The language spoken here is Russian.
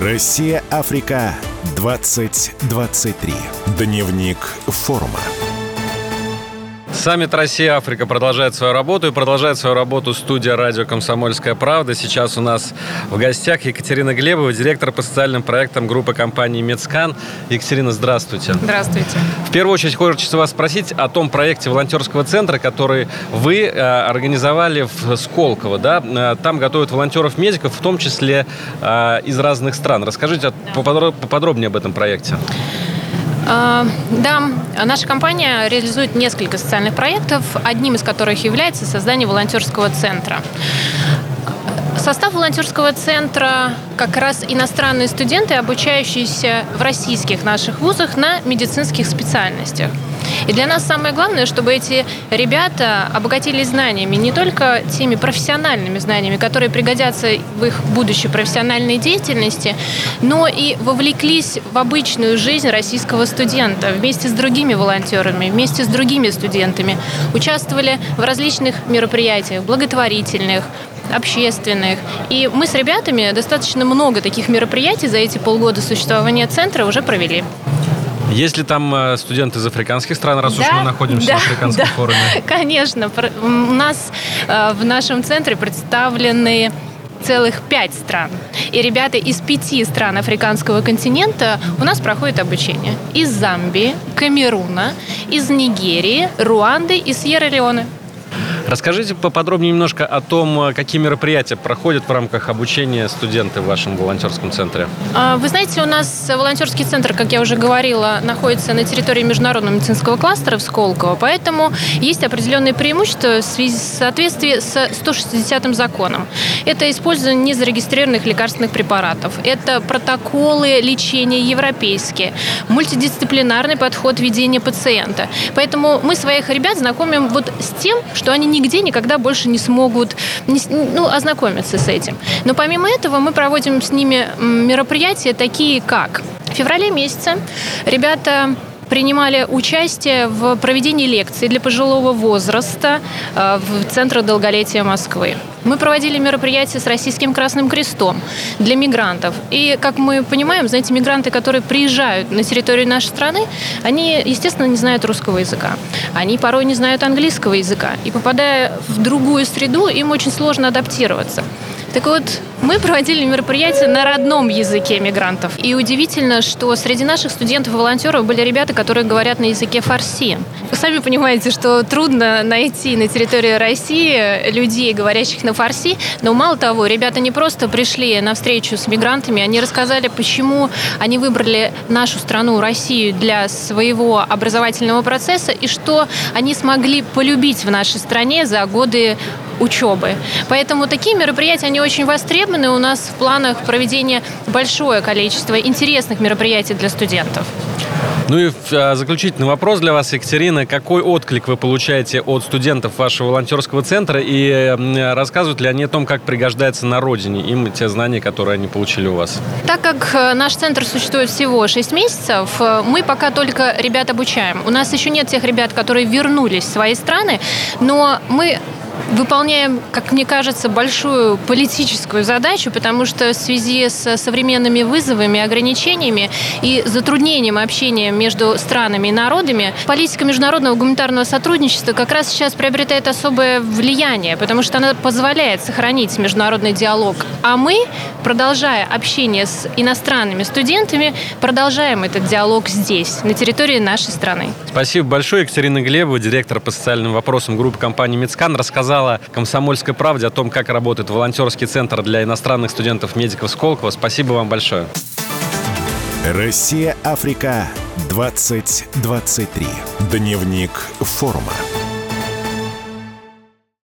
Россия, Африка, 2023. Дневник форума. Саммит Россия-Африка продолжает свою работу и продолжает свою работу студия радио «Комсомольская правда». Сейчас у нас в гостях Екатерина Глебова, директор по социальным проектам группы компании «Медскан». Екатерина, здравствуйте. Здравствуйте. В первую очередь хочется вас спросить о том проекте волонтерского центра, который вы э, организовали в Сколково. Да? Э, там готовят волонтеров-медиков, в том числе э, из разных стран. Расскажите поподробнее об этом проекте. А, да, наша компания реализует несколько социальных проектов, одним из которых является создание волонтерского центра. Состав волонтерского центра как раз иностранные студенты, обучающиеся в российских наших вузах на медицинских специальностях. И для нас самое главное, чтобы эти ребята обогатились знаниями, не только теми профессиональными знаниями, которые пригодятся в их будущей профессиональной деятельности, но и вовлеклись в обычную жизнь российского студента вместе с другими волонтерами, вместе с другими студентами, участвовали в различных мероприятиях, благотворительных, общественных. И мы с ребятами достаточно много таких мероприятий за эти полгода существования центра уже провели. Есть ли там э, студенты из африканских стран, раз да, уж мы находимся да, в африканском да, форуме? Конечно. У нас э, в нашем центре представлены целых пять стран. И ребята из пяти стран африканского континента у нас проходят обучение. Из Замбии, Камеруна, из Нигерии, Руанды и Сьерра-Леоне. Расскажите поподробнее немножко о том, э, какие мероприятия проходят в рамках обучения студенты в вашем волонтерском центре. А, вы знаете, у нас волонтерский центр, как я уже говорила, находится на территории международного медицинского кластера в Сколково, поэтому есть определенные преимущества в связи в соответствии с 160-м законом. Это использование незарегистрированных лекарственных препаратов, это протоколы лечения европейские, мультидисциплинарный подход ведения пациента. Поэтому мы своих ребят знакомим вот с тем, что они не нигде никогда больше не смогут ну, ознакомиться с этим. Но помимо этого мы проводим с ними мероприятия такие как в феврале месяце ребята принимали участие в проведении лекций для пожилого возраста э, в Центре долголетия Москвы. Мы проводили мероприятия с Российским Красным Крестом для мигрантов. И, как мы понимаем, знаете, мигранты, которые приезжают на территорию нашей страны, они, естественно, не знают русского языка. Они порой не знают английского языка. И попадая в другую среду, им очень сложно адаптироваться. Так вот, мы проводили мероприятие на родном языке мигрантов. И удивительно, что среди наших студентов и волонтеров были ребята, которые говорят на языке фарси. Вы сами понимаете, что трудно найти на территории России людей, говорящих на фарси. Но мало того, ребята не просто пришли на встречу с мигрантами, они рассказали, почему они выбрали нашу страну, Россию, для своего образовательного процесса и что они смогли полюбить в нашей стране за годы учебы. Поэтому такие мероприятия, они очень востребованы. У нас в планах проведения большое количество интересных мероприятий для студентов. Ну и а, заключительный вопрос для вас, Екатерина. Какой отклик вы получаете от студентов вашего волонтерского центра и рассказывают ли они о том, как пригождается на родине им те знания, которые они получили у вас? Так как э, наш центр существует всего 6 месяцев, э, мы пока только ребят обучаем. У нас еще нет тех ребят, которые вернулись в свои страны, но мы выполняем, как мне кажется, большую политическую задачу, потому что в связи с современными вызовами, ограничениями и затруднением общения между странами и народами, политика международного гуманитарного сотрудничества как раз сейчас приобретает особое влияние, потому что она позволяет сохранить международный диалог. А мы, продолжая общение с иностранными студентами, продолжаем этот диалог здесь, на территории нашей страны. Спасибо большое. Екатерина Глебова, директор по социальным вопросам группы компании «Мецкан», рассказала рассказала «Комсомольской правде» о том, как работает волонтерский центр для иностранных студентов-медиков Сколково. Спасибо вам большое. Россия-Африка 2023. Дневник форума.